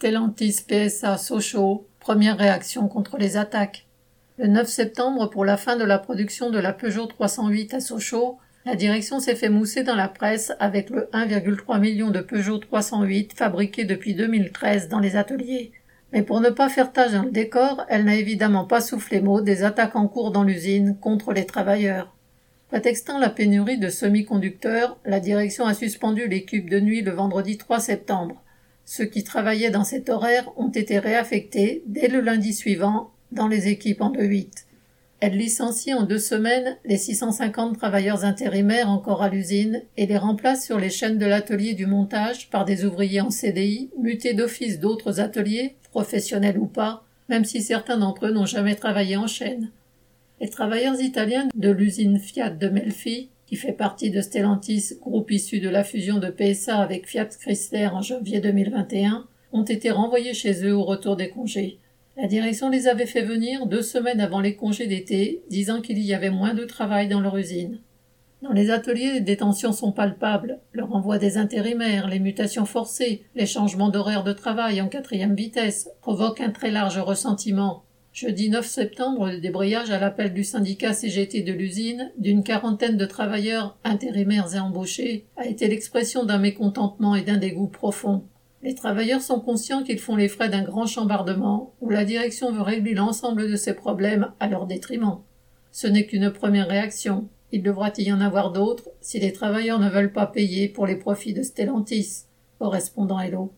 Stellantis PSA Sochaux, première réaction contre les attaques. Le 9 septembre, pour la fin de la production de la Peugeot 308 à Sochaux, la direction s'est fait mousser dans la presse avec le 1,3 million de Peugeot 308 fabriqués depuis 2013 dans les ateliers. Mais pour ne pas faire tâche dans le décor, elle n'a évidemment pas soufflé mot des attaques en cours dans l'usine contre les travailleurs. Prétextant la pénurie de semi-conducteurs, la direction a suspendu l'équipe de nuit le vendredi 3 septembre. Ceux qui travaillaient dans cet horaire ont été réaffectés dès le lundi suivant dans les équipes en 2-8. Elle licencie en deux semaines les 650 travailleurs intérimaires encore à l'usine et les remplace sur les chaînes de l'atelier du montage par des ouvriers en CDI, mutés d'office d'autres ateliers, professionnels ou pas, même si certains d'entre eux n'ont jamais travaillé en chaîne. Les travailleurs italiens de l'usine Fiat de Melfi qui fait partie de Stellantis, groupe issu de la fusion de PSA avec Fiat Chrysler en janvier 2021, ont été renvoyés chez eux au retour des congés. La direction les avait fait venir deux semaines avant les congés d'été, disant qu'il y avait moins de travail dans leur usine. Dans les ateliers, des tensions sont palpables. Le renvoi des intérimaires, les mutations forcées, les changements d'horaire de travail en quatrième vitesse provoquent un très large ressentiment. Jeudi 9 septembre, le débrayage à l'appel du syndicat CGT de l'usine, d'une quarantaine de travailleurs intérimaires et embauchés, a été l'expression d'un mécontentement et d'un dégoût profond. Les travailleurs sont conscients qu'ils font les frais d'un grand chambardement, où la direction veut régler l'ensemble de ces problèmes à leur détriment. Ce n'est qu'une première réaction. Il devra y en avoir d'autres si les travailleurs ne veulent pas payer pour les profits de Stellantis. Correspondant Hello.